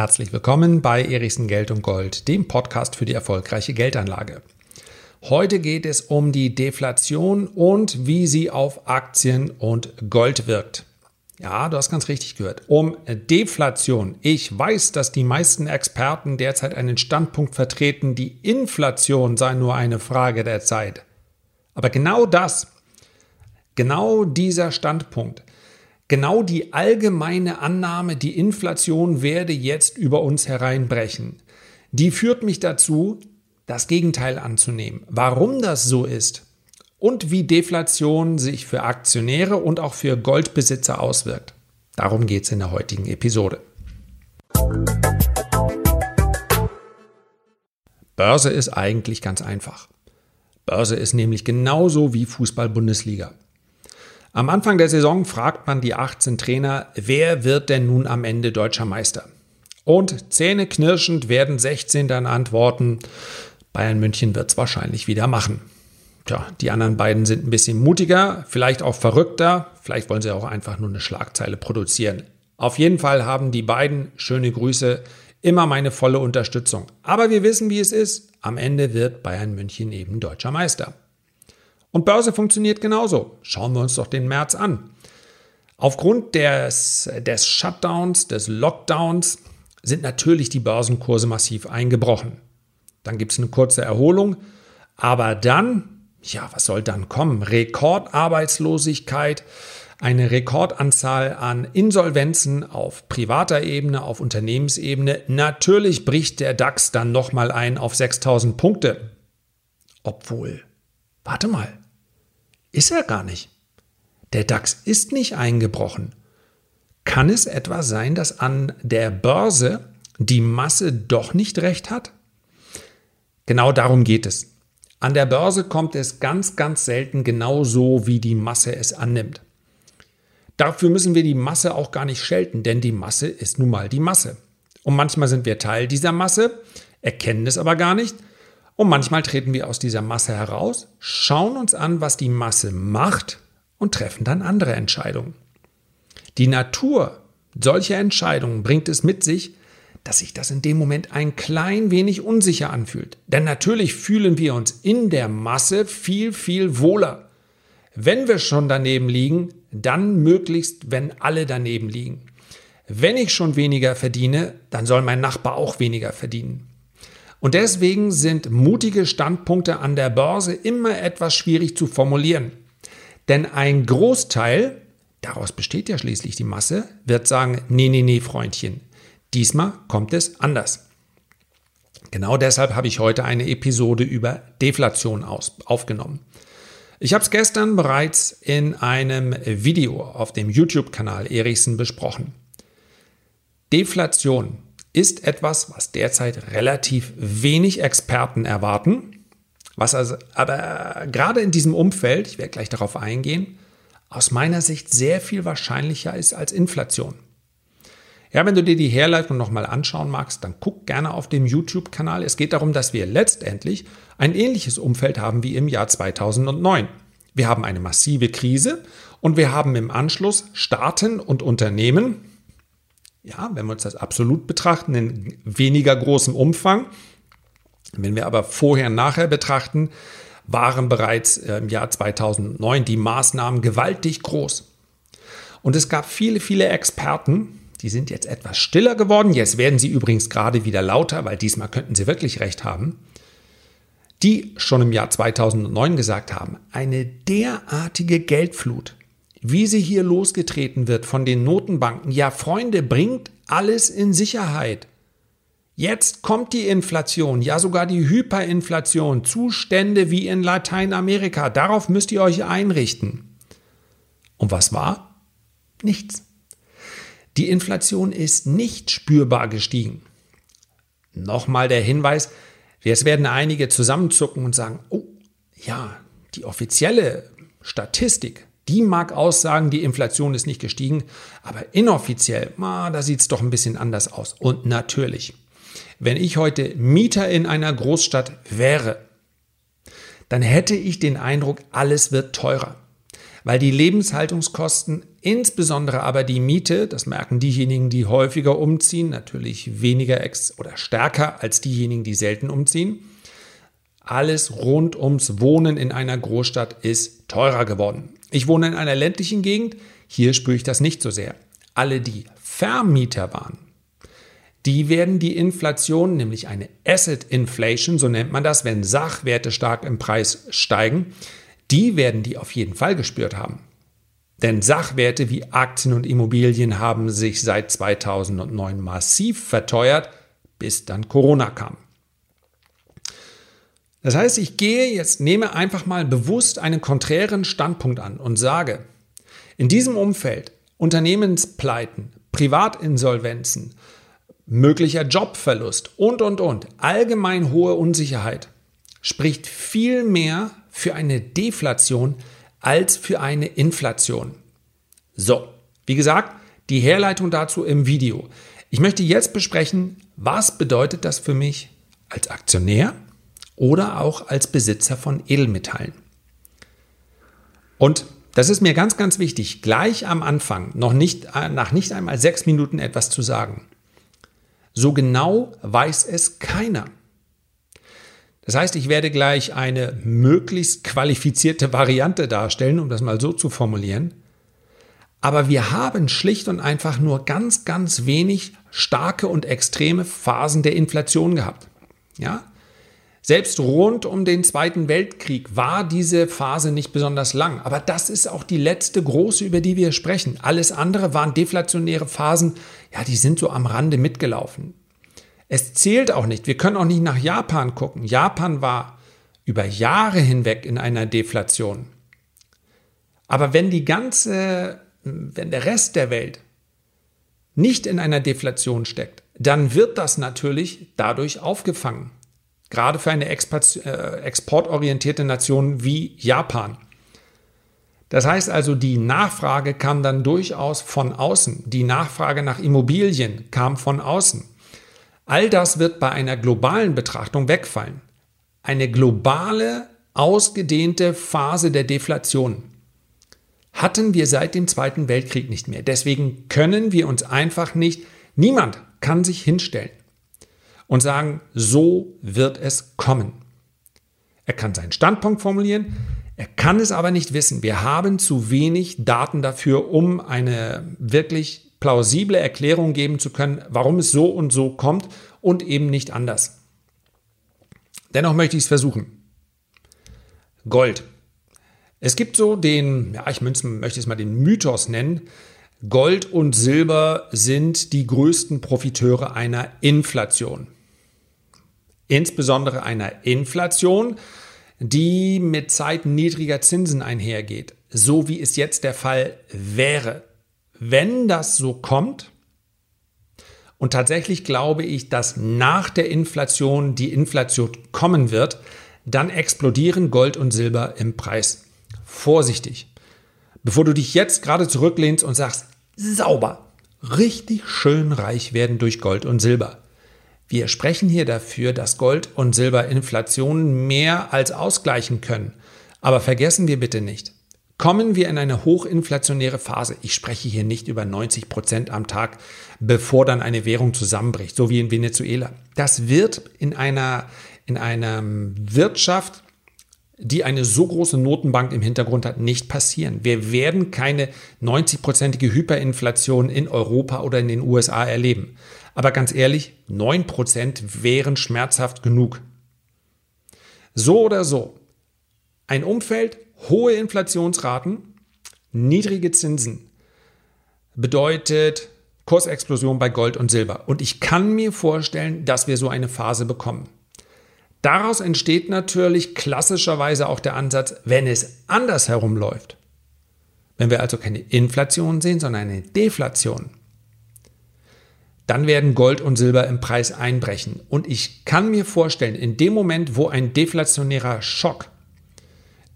Herzlich willkommen bei Erichsen Geld und Gold, dem Podcast für die erfolgreiche Geldanlage. Heute geht es um die Deflation und wie sie auf Aktien und Gold wirkt. Ja, du hast ganz richtig gehört. Um Deflation. Ich weiß, dass die meisten Experten derzeit einen Standpunkt vertreten, die Inflation sei nur eine Frage der Zeit. Aber genau das, genau dieser Standpunkt, Genau die allgemeine Annahme, die Inflation werde jetzt über uns hereinbrechen, die führt mich dazu, das Gegenteil anzunehmen. Warum das so ist und wie Deflation sich für Aktionäre und auch für Goldbesitzer auswirkt. Darum geht es in der heutigen Episode. Börse ist eigentlich ganz einfach. Börse ist nämlich genauso wie Fußball-Bundesliga. Am Anfang der Saison fragt man die 18 Trainer, wer wird denn nun am Ende deutscher Meister? Und zähneknirschend werden 16 dann antworten, Bayern München wird es wahrscheinlich wieder machen. Tja, die anderen beiden sind ein bisschen mutiger, vielleicht auch verrückter, vielleicht wollen sie auch einfach nur eine Schlagzeile produzieren. Auf jeden Fall haben die beiden, schöne Grüße, immer meine volle Unterstützung. Aber wir wissen, wie es ist. Am Ende wird Bayern München eben deutscher Meister. Und Börse funktioniert genauso. Schauen wir uns doch den März an. Aufgrund des, des Shutdowns, des Lockdowns sind natürlich die Börsenkurse massiv eingebrochen. Dann gibt es eine kurze Erholung, aber dann, ja, was soll dann kommen? Rekordarbeitslosigkeit, eine Rekordanzahl an Insolvenzen auf privater Ebene, auf Unternehmensebene. Natürlich bricht der DAX dann nochmal ein auf 6000 Punkte. Obwohl, warte mal, ist er gar nicht. Der DAX ist nicht eingebrochen. Kann es etwa sein, dass an der Börse die Masse doch nicht recht hat? Genau darum geht es. An der Börse kommt es ganz, ganz selten genau so, wie die Masse es annimmt. Dafür müssen wir die Masse auch gar nicht schelten, denn die Masse ist nun mal die Masse. Und manchmal sind wir Teil dieser Masse, erkennen es aber gar nicht und manchmal treten wir aus dieser Masse heraus, schauen uns an, was die Masse macht und treffen dann andere Entscheidungen. Die Natur solcher Entscheidungen bringt es mit sich, dass sich das in dem Moment ein klein wenig unsicher anfühlt. Denn natürlich fühlen wir uns in der Masse viel, viel wohler. Wenn wir schon daneben liegen, dann möglichst, wenn alle daneben liegen. Wenn ich schon weniger verdiene, dann soll mein Nachbar auch weniger verdienen. Und deswegen sind mutige Standpunkte an der Börse immer etwas schwierig zu formulieren. Denn ein Großteil, daraus besteht ja schließlich die Masse, wird sagen, nee, nee, nee, Freundchen, diesmal kommt es anders. Genau deshalb habe ich heute eine Episode über Deflation aus, aufgenommen. Ich habe es gestern bereits in einem Video auf dem YouTube-Kanal Erichsen besprochen. Deflation ist etwas, was derzeit relativ wenig Experten erwarten, was also aber gerade in diesem Umfeld, ich werde gleich darauf eingehen, aus meiner Sicht sehr viel wahrscheinlicher ist als Inflation. Ja, wenn du dir die Herleitung nochmal anschauen magst, dann guck gerne auf dem YouTube-Kanal. Es geht darum, dass wir letztendlich ein ähnliches Umfeld haben wie im Jahr 2009. Wir haben eine massive Krise und wir haben im Anschluss Staaten und Unternehmen, ja, wenn wir uns das absolut betrachten, in weniger großem Umfang. Wenn wir aber vorher nachher betrachten, waren bereits äh, im Jahr 2009 die Maßnahmen gewaltig groß. Und es gab viele, viele Experten, die sind jetzt etwas stiller geworden. Jetzt werden sie übrigens gerade wieder lauter, weil diesmal könnten sie wirklich recht haben. Die schon im Jahr 2009 gesagt haben, eine derartige Geldflut wie sie hier losgetreten wird von den Notenbanken. Ja, Freunde, bringt alles in Sicherheit. Jetzt kommt die Inflation, ja sogar die Hyperinflation, Zustände wie in Lateinamerika. Darauf müsst ihr euch einrichten. Und was war? Nichts. Die Inflation ist nicht spürbar gestiegen. Nochmal der Hinweis, jetzt werden einige zusammenzucken und sagen, oh ja, die offizielle Statistik die mag aussagen, die Inflation ist nicht gestiegen, aber inoffiziell, ah, da sieht es doch ein bisschen anders aus. Und natürlich, wenn ich heute Mieter in einer Großstadt wäre, dann hätte ich den Eindruck, alles wird teurer, weil die Lebenshaltungskosten insbesondere aber die Miete, das merken diejenigen, die häufiger umziehen, natürlich weniger oder stärker als diejenigen, die selten umziehen. Alles rund ums Wohnen in einer Großstadt ist teurer geworden. Ich wohne in einer ländlichen Gegend, hier spüre ich das nicht so sehr. Alle, die Vermieter waren, die werden die Inflation, nämlich eine Asset Inflation, so nennt man das, wenn Sachwerte stark im Preis steigen, die werden die auf jeden Fall gespürt haben. Denn Sachwerte wie Aktien und Immobilien haben sich seit 2009 massiv verteuert, bis dann Corona kam. Das heißt, ich gehe jetzt, nehme einfach mal bewusst einen konträren Standpunkt an und sage, in diesem Umfeld Unternehmenspleiten, Privatinsolvenzen, möglicher Jobverlust und, und, und, allgemein hohe Unsicherheit spricht viel mehr für eine Deflation als für eine Inflation. So, wie gesagt, die Herleitung dazu im Video. Ich möchte jetzt besprechen, was bedeutet das für mich als Aktionär oder auch als Besitzer von Edelmetallen. Und das ist mir ganz, ganz wichtig, gleich am Anfang, noch nicht, äh, nach nicht einmal sechs Minuten etwas zu sagen. So genau weiß es keiner. Das heißt, ich werde gleich eine möglichst qualifizierte Variante darstellen, um das mal so zu formulieren. Aber wir haben schlicht und einfach nur ganz, ganz wenig starke und extreme Phasen der Inflation gehabt. Ja? Selbst rund um den Zweiten Weltkrieg war diese Phase nicht besonders lang. Aber das ist auch die letzte große, über die wir sprechen. Alles andere waren deflationäre Phasen, ja, die sind so am Rande mitgelaufen. Es zählt auch nicht. Wir können auch nicht nach Japan gucken. Japan war über Jahre hinweg in einer Deflation. Aber wenn die ganze, wenn der Rest der Welt nicht in einer Deflation steckt, dann wird das natürlich dadurch aufgefangen. Gerade für eine äh, exportorientierte Nation wie Japan. Das heißt also, die Nachfrage kam dann durchaus von außen. Die Nachfrage nach Immobilien kam von außen. All das wird bei einer globalen Betrachtung wegfallen. Eine globale, ausgedehnte Phase der Deflation hatten wir seit dem Zweiten Weltkrieg nicht mehr. Deswegen können wir uns einfach nicht, niemand kann sich hinstellen und sagen, so wird es kommen. Er kann seinen Standpunkt formulieren, er kann es aber nicht wissen. Wir haben zu wenig Daten dafür, um eine wirklich plausible Erklärung geben zu können, warum es so und so kommt und eben nicht anders. Dennoch möchte ich es versuchen. Gold. Es gibt so den, ja, ich möchte es mal den Mythos nennen. Gold und Silber sind die größten Profiteure einer Inflation. Insbesondere einer Inflation, die mit Zeiten niedriger Zinsen einhergeht, so wie es jetzt der Fall wäre. Wenn das so kommt, und tatsächlich glaube ich, dass nach der Inflation die Inflation kommen wird, dann explodieren Gold und Silber im Preis. Vorsichtig. Bevor du dich jetzt gerade zurücklehnst und sagst, sauber, richtig schön reich werden durch Gold und Silber. Wir sprechen hier dafür, dass Gold und Silber Inflation mehr als ausgleichen können. Aber vergessen wir bitte nicht, kommen wir in eine hochinflationäre Phase. Ich spreche hier nicht über 90 Prozent am Tag, bevor dann eine Währung zusammenbricht, so wie in Venezuela. Das wird in einer, in einer Wirtschaft, die eine so große Notenbank im Hintergrund hat, nicht passieren. Wir werden keine 90-prozentige Hyperinflation in Europa oder in den USA erleben. Aber ganz ehrlich, 9 Prozent wären schmerzhaft genug. So oder so, ein Umfeld, Hohe Inflationsraten, niedrige Zinsen bedeutet Kursexplosion bei Gold und Silber. Und ich kann mir vorstellen, dass wir so eine Phase bekommen. Daraus entsteht natürlich klassischerweise auch der Ansatz, wenn es andersherum läuft. Wenn wir also keine Inflation sehen, sondern eine Deflation, dann werden Gold und Silber im Preis einbrechen. Und ich kann mir vorstellen, in dem Moment, wo ein deflationärer Schock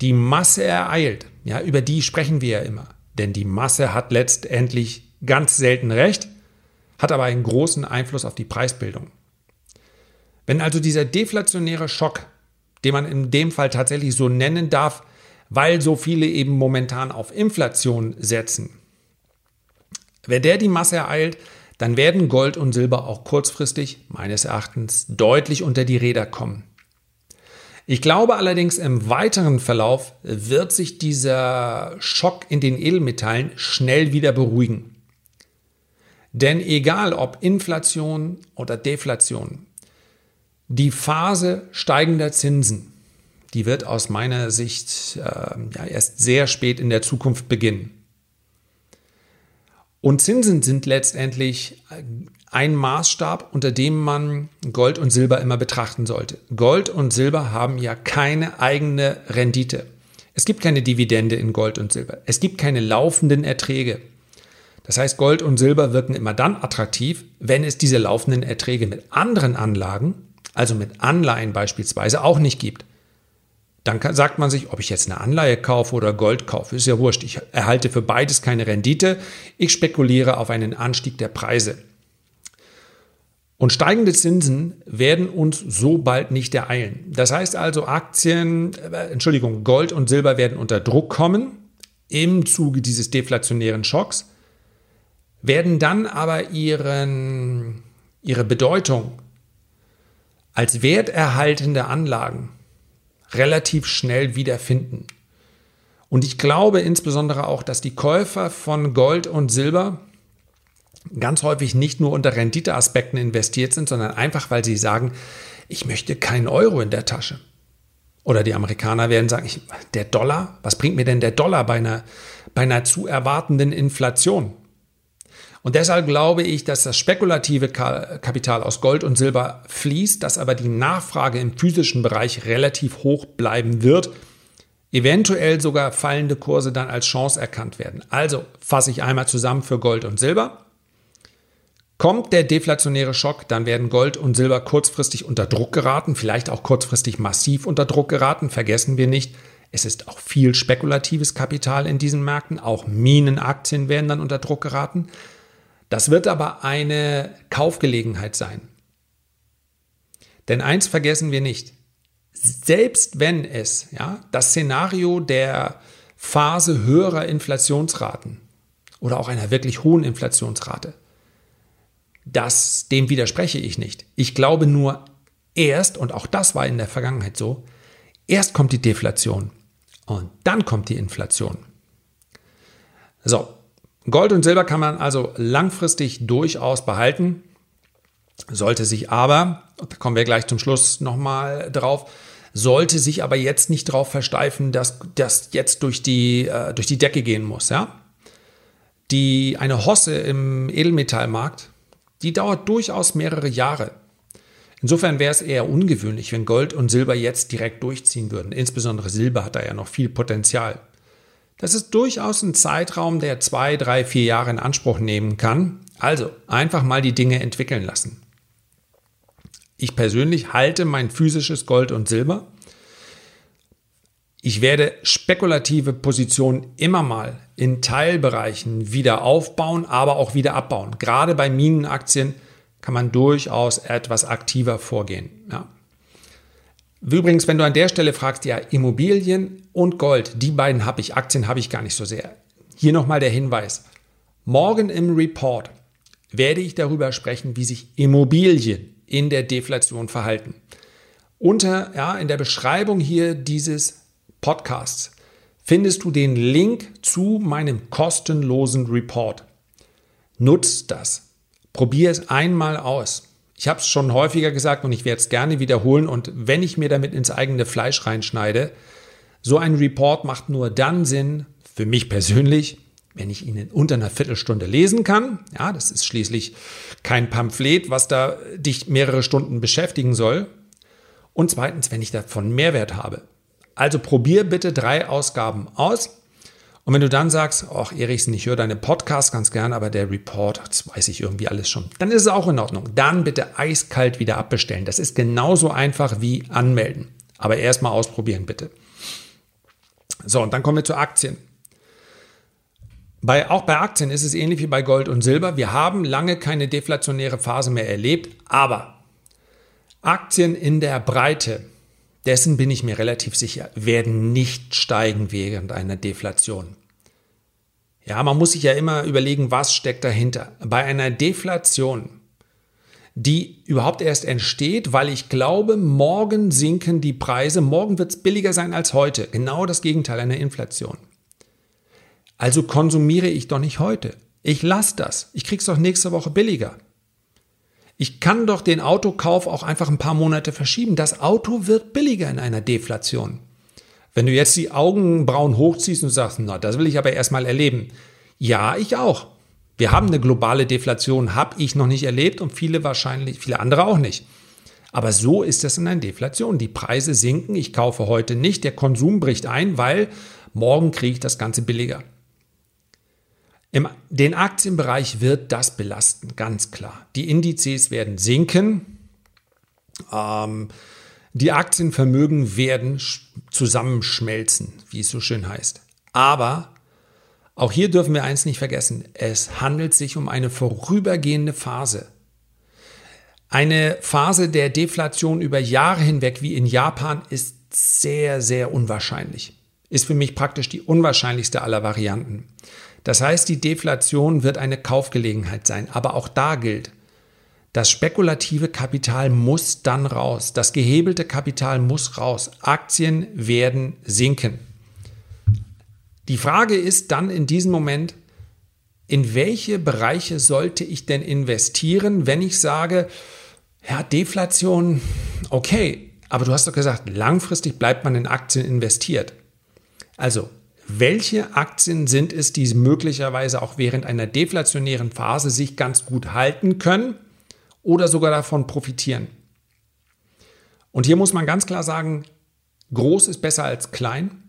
die Masse ereilt, ja, über die sprechen wir ja immer. Denn die Masse hat letztendlich ganz selten recht, hat aber einen großen Einfluss auf die Preisbildung. Wenn also dieser deflationäre Schock, den man in dem Fall tatsächlich so nennen darf, weil so viele eben momentan auf Inflation setzen, Wer der die Masse ereilt, dann werden Gold und Silber auch kurzfristig, meines Erachtens, deutlich unter die Räder kommen. Ich glaube allerdings, im weiteren Verlauf wird sich dieser Schock in den Edelmetallen schnell wieder beruhigen. Denn egal ob Inflation oder Deflation, die Phase steigender Zinsen, die wird aus meiner Sicht äh, ja, erst sehr spät in der Zukunft beginnen. Und Zinsen sind letztendlich ein Maßstab, unter dem man Gold und Silber immer betrachten sollte. Gold und Silber haben ja keine eigene Rendite. Es gibt keine Dividende in Gold und Silber. Es gibt keine laufenden Erträge. Das heißt, Gold und Silber wirken immer dann attraktiv, wenn es diese laufenden Erträge mit anderen Anlagen, also mit Anleihen beispielsweise, auch nicht gibt. Dann sagt man sich, ob ich jetzt eine Anleihe kaufe oder Gold kaufe, ist ja wurscht. Ich erhalte für beides keine Rendite. Ich spekuliere auf einen Anstieg der Preise. Und steigende Zinsen werden uns so bald nicht ereilen. Das heißt also, Aktien, äh, Entschuldigung, Gold und Silber werden unter Druck kommen im Zuge dieses deflationären Schocks, werden dann aber ihren, ihre Bedeutung als werterhaltende Anlagen relativ schnell wiederfinden. Und ich glaube insbesondere auch, dass die Käufer von Gold und Silber ganz häufig nicht nur unter Renditeaspekten investiert sind, sondern einfach, weil sie sagen, ich möchte keinen Euro in der Tasche. Oder die Amerikaner werden sagen, ich, der Dollar, was bringt mir denn der Dollar bei einer, bei einer zu erwartenden Inflation? Und deshalb glaube ich, dass das spekulative Kapital aus Gold und Silber fließt, dass aber die Nachfrage im physischen Bereich relativ hoch bleiben wird, eventuell sogar fallende Kurse dann als Chance erkannt werden. Also fasse ich einmal zusammen für Gold und Silber. Kommt der deflationäre Schock, dann werden Gold und Silber kurzfristig unter Druck geraten, vielleicht auch kurzfristig massiv unter Druck geraten. Vergessen wir nicht, es ist auch viel spekulatives Kapital in diesen Märkten, auch Minenaktien werden dann unter Druck geraten. Das wird aber eine Kaufgelegenheit sein. Denn eins vergessen wir nicht. Selbst wenn es ja, das Szenario der Phase höherer Inflationsraten oder auch einer wirklich hohen Inflationsrate, das, dem widerspreche ich nicht. Ich glaube nur erst, und auch das war in der Vergangenheit so, erst kommt die Deflation und dann kommt die Inflation. So, Gold und Silber kann man also langfristig durchaus behalten, sollte sich aber, da kommen wir gleich zum Schluss nochmal drauf, sollte sich aber jetzt nicht darauf versteifen, dass das jetzt durch die, äh, durch die Decke gehen muss. Ja? Die, eine Hosse im Edelmetallmarkt, die dauert durchaus mehrere Jahre. Insofern wäre es eher ungewöhnlich, wenn Gold und Silber jetzt direkt durchziehen würden. Insbesondere Silber hat da ja noch viel Potenzial. Das ist durchaus ein Zeitraum, der zwei, drei, vier Jahre in Anspruch nehmen kann. Also einfach mal die Dinge entwickeln lassen. Ich persönlich halte mein physisches Gold und Silber. Ich werde spekulative Positionen immer mal in Teilbereichen wieder aufbauen, aber auch wieder abbauen. Gerade bei Minenaktien kann man durchaus etwas aktiver vorgehen. Ja. Übrigens, wenn du an der Stelle fragst, ja, Immobilien und Gold, die beiden habe ich, Aktien habe ich gar nicht so sehr. Hier nochmal der Hinweis. Morgen im Report werde ich darüber sprechen, wie sich Immobilien in der Deflation verhalten. Unter, ja, in der Beschreibung hier dieses Podcasts findest du den Link zu meinem kostenlosen Report. Nutzt das. Probier es einmal aus. Ich habe es schon häufiger gesagt und ich werde es gerne wiederholen. Und wenn ich mir damit ins eigene Fleisch reinschneide, so ein Report macht nur dann Sinn, für mich persönlich, wenn ich ihn in unter einer Viertelstunde lesen kann. Ja, das ist schließlich kein Pamphlet, was da dich mehrere Stunden beschäftigen soll. Und zweitens, wenn ich davon Mehrwert habe. Also probier bitte drei Ausgaben aus und wenn du dann sagst, ach Erichsen, ich höre deine Podcasts ganz gern, aber der Report, das weiß ich irgendwie alles schon, dann ist es auch in Ordnung. Dann bitte eiskalt wieder abbestellen. Das ist genauso einfach wie anmelden. Aber erstmal ausprobieren, bitte. So, und dann kommen wir zu Aktien. Bei, auch bei Aktien ist es ähnlich wie bei Gold und Silber. Wir haben lange keine deflationäre Phase mehr erlebt, aber Aktien in der Breite dessen bin ich mir relativ sicher, werden nicht steigen während einer Deflation. Ja, man muss sich ja immer überlegen, was steckt dahinter. Bei einer Deflation, die überhaupt erst entsteht, weil ich glaube, morgen sinken die Preise, morgen wird es billiger sein als heute. Genau das Gegenteil einer Inflation. Also konsumiere ich doch nicht heute. Ich lasse das. Ich krieg's doch nächste Woche billiger. Ich kann doch den Autokauf auch einfach ein paar Monate verschieben. Das Auto wird billiger in einer Deflation. Wenn du jetzt die Augenbrauen hochziehst und sagst, na, das will ich aber erstmal erleben. Ja, ich auch. Wir haben eine globale Deflation, habe ich noch nicht erlebt und viele wahrscheinlich, viele andere auch nicht. Aber so ist es in einer Deflation. Die Preise sinken, ich kaufe heute nicht, der Konsum bricht ein, weil morgen kriege ich das Ganze billiger. Im den Aktienbereich wird das belasten, ganz klar. Die Indizes werden sinken. Ähm, die Aktienvermögen werden zusammenschmelzen, wie es so schön heißt. Aber auch hier dürfen wir eins nicht vergessen. Es handelt sich um eine vorübergehende Phase. Eine Phase der Deflation über Jahre hinweg, wie in Japan, ist sehr, sehr unwahrscheinlich. Ist für mich praktisch die unwahrscheinlichste aller Varianten. Das heißt, die Deflation wird eine Kaufgelegenheit sein. Aber auch da gilt, das spekulative Kapital muss dann raus. Das gehebelte Kapital muss raus. Aktien werden sinken. Die Frage ist dann in diesem Moment, in welche Bereiche sollte ich denn investieren, wenn ich sage, ja, Deflation, okay, aber du hast doch gesagt, langfristig bleibt man in Aktien investiert. Also, welche Aktien sind es, die möglicherweise auch während einer deflationären Phase sich ganz gut halten können oder sogar davon profitieren. Und hier muss man ganz klar sagen, groß ist besser als klein.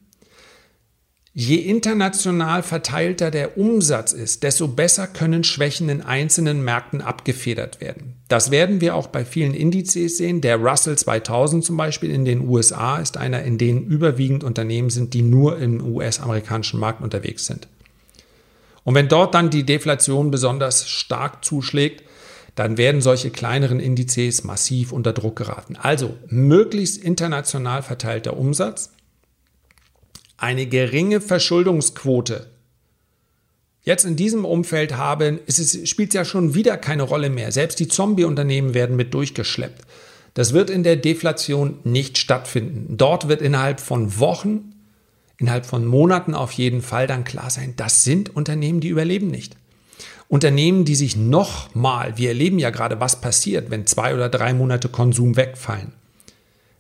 Je international verteilter der Umsatz ist, desto besser können Schwächen in einzelnen Märkten abgefedert werden. Das werden wir auch bei vielen Indizes sehen. Der Russell 2000 zum Beispiel in den USA ist einer, in denen überwiegend Unternehmen sind, die nur im US-amerikanischen Markt unterwegs sind. Und wenn dort dann die Deflation besonders stark zuschlägt, dann werden solche kleineren Indizes massiv unter Druck geraten. Also möglichst international verteilter Umsatz, eine geringe Verschuldungsquote. Jetzt in diesem Umfeld haben, es spielt ja schon wieder keine Rolle mehr. Selbst die Zombie-Unternehmen werden mit durchgeschleppt. Das wird in der Deflation nicht stattfinden. Dort wird innerhalb von Wochen, innerhalb von Monaten auf jeden Fall dann klar sein, das sind Unternehmen, die überleben nicht. Unternehmen, die sich nochmal, wir erleben ja gerade, was passiert, wenn zwei oder drei Monate Konsum wegfallen.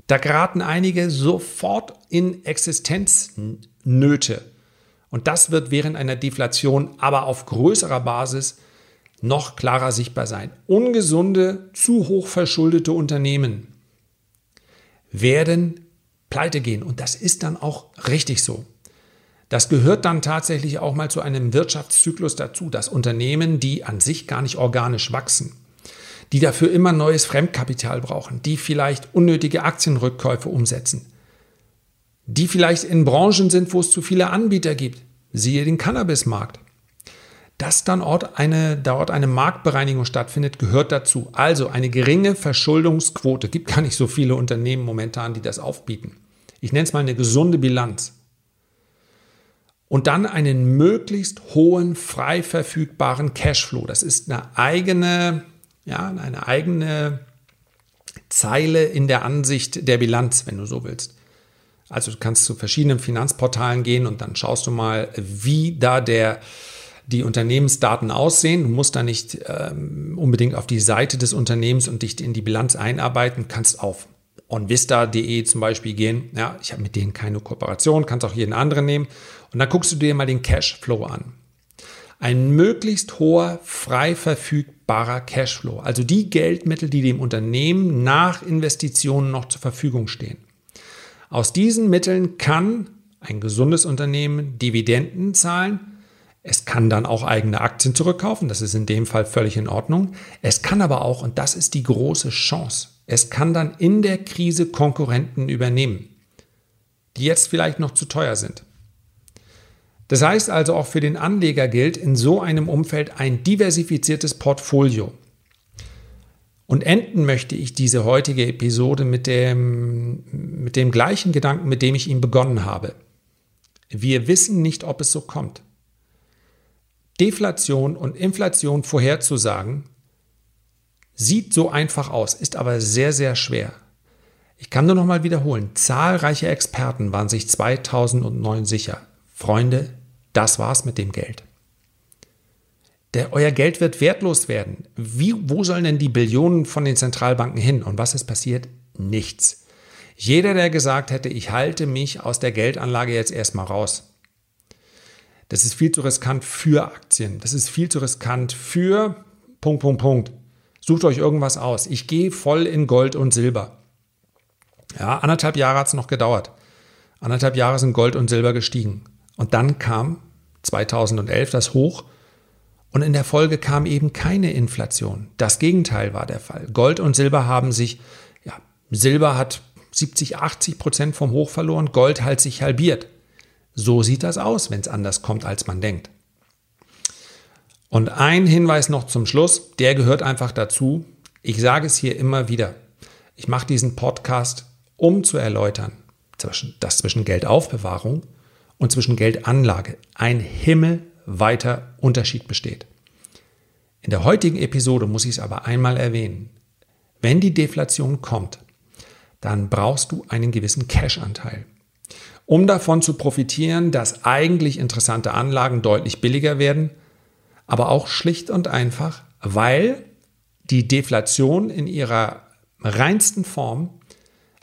Da geraten einige sofort in Existenznöte. Und das wird während einer Deflation aber auf größerer Basis noch klarer sichtbar sein. Ungesunde, zu hoch verschuldete Unternehmen werden pleite gehen. Und das ist dann auch richtig so. Das gehört dann tatsächlich auch mal zu einem Wirtschaftszyklus dazu, dass Unternehmen, die an sich gar nicht organisch wachsen, die dafür immer neues Fremdkapital brauchen, die vielleicht unnötige Aktienrückkäufe umsetzen, die vielleicht in Branchen sind, wo es zu viele Anbieter gibt, siehe den Cannabismarkt. Dass dann dort eine, dort eine Marktbereinigung stattfindet, gehört dazu. Also eine geringe Verschuldungsquote. Gibt gar nicht so viele Unternehmen momentan, die das aufbieten. Ich nenne es mal eine gesunde Bilanz und dann einen möglichst hohen frei verfügbaren Cashflow. Das ist eine eigene, ja, eine eigene Zeile in der Ansicht der Bilanz, wenn du so willst. Also du kannst zu verschiedenen Finanzportalen gehen und dann schaust du mal, wie da der, die Unternehmensdaten aussehen. Du musst da nicht ähm, unbedingt auf die Seite des Unternehmens und dich in die Bilanz einarbeiten, kannst auf onvista.de zum Beispiel gehen. Ja, ich habe mit denen keine Kooperation, kannst auch jeden anderen nehmen. Und dann guckst du dir mal den Cashflow an. Ein möglichst hoher, frei verfügbarer Cashflow, also die Geldmittel, die dem Unternehmen nach Investitionen noch zur Verfügung stehen. Aus diesen Mitteln kann ein gesundes Unternehmen Dividenden zahlen. Es kann dann auch eigene Aktien zurückkaufen, das ist in dem Fall völlig in Ordnung. Es kann aber auch, und das ist die große Chance, es kann dann in der Krise Konkurrenten übernehmen, die jetzt vielleicht noch zu teuer sind. Das heißt also auch für den Anleger gilt in so einem Umfeld ein diversifiziertes Portfolio. Und enden möchte ich diese heutige Episode mit dem, mit dem gleichen Gedanken, mit dem ich ihn begonnen habe. Wir wissen nicht, ob es so kommt. Deflation und Inflation vorherzusagen, sieht so einfach aus, ist aber sehr, sehr schwer. Ich kann nur noch mal wiederholen, zahlreiche Experten waren sich 2009 sicher. Freunde, das war's mit dem Geld. Der, euer Geld wird wertlos werden. Wie, wo sollen denn die Billionen von den Zentralbanken hin? Und was ist passiert? Nichts. Jeder, der gesagt hätte, ich halte mich aus der Geldanlage jetzt erstmal raus, das ist viel zu riskant für Aktien. Das ist viel zu riskant für Punkt, Punkt, Punkt. Sucht euch irgendwas aus. Ich gehe voll in Gold und Silber. Ja, anderthalb Jahre hat es noch gedauert. Anderthalb Jahre sind Gold und Silber gestiegen. Und dann kam 2011 das Hoch und in der Folge kam eben keine Inflation. Das Gegenteil war der Fall. Gold und Silber haben sich, ja, Silber hat 70, 80 Prozent vom Hoch verloren, Gold hat sich halbiert. So sieht das aus, wenn es anders kommt, als man denkt. Und ein Hinweis noch zum Schluss, der gehört einfach dazu. Ich sage es hier immer wieder. Ich mache diesen Podcast, um zu erläutern, dass zwischen Geldaufbewahrung und zwischen Geldanlage ein himmelweiter Unterschied besteht. In der heutigen Episode muss ich es aber einmal erwähnen. Wenn die Deflation kommt, dann brauchst du einen gewissen Cash-Anteil um davon zu profitieren, dass eigentlich interessante Anlagen deutlich billiger werden, aber auch schlicht und einfach, weil die Deflation in ihrer reinsten Form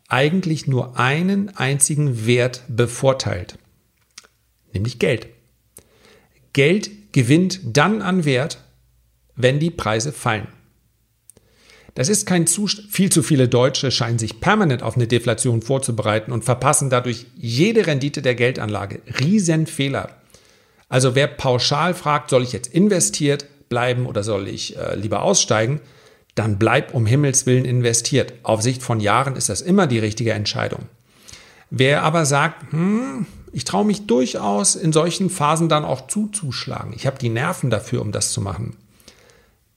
eigentlich nur einen einzigen Wert bevorteilt, nämlich Geld. Geld gewinnt dann an Wert, wenn die Preise fallen. Das ist kein Zustand. Viel zu viele Deutsche scheinen sich permanent auf eine Deflation vorzubereiten und verpassen dadurch jede Rendite der Geldanlage. Riesenfehler. Also wer pauschal fragt, soll ich jetzt investiert bleiben oder soll ich äh, lieber aussteigen, dann bleib um Himmels willen investiert. Auf Sicht von Jahren ist das immer die richtige Entscheidung. Wer aber sagt, hm, ich traue mich durchaus in solchen Phasen dann auch zuzuschlagen, ich habe die Nerven dafür, um das zu machen,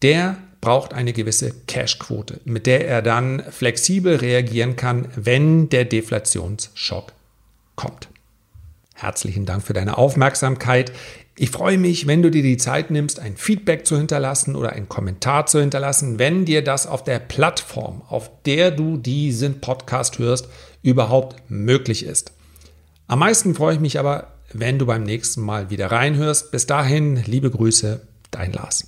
der braucht eine gewisse Cashquote, mit der er dann flexibel reagieren kann, wenn der Deflationsschock kommt. Herzlichen Dank für deine Aufmerksamkeit. Ich freue mich, wenn du dir die Zeit nimmst, ein Feedback zu hinterlassen oder einen Kommentar zu hinterlassen, wenn dir das auf der Plattform, auf der du diesen Podcast hörst, überhaupt möglich ist. Am meisten freue ich mich aber, wenn du beim nächsten Mal wieder reinhörst. Bis dahin, liebe Grüße, dein Lars.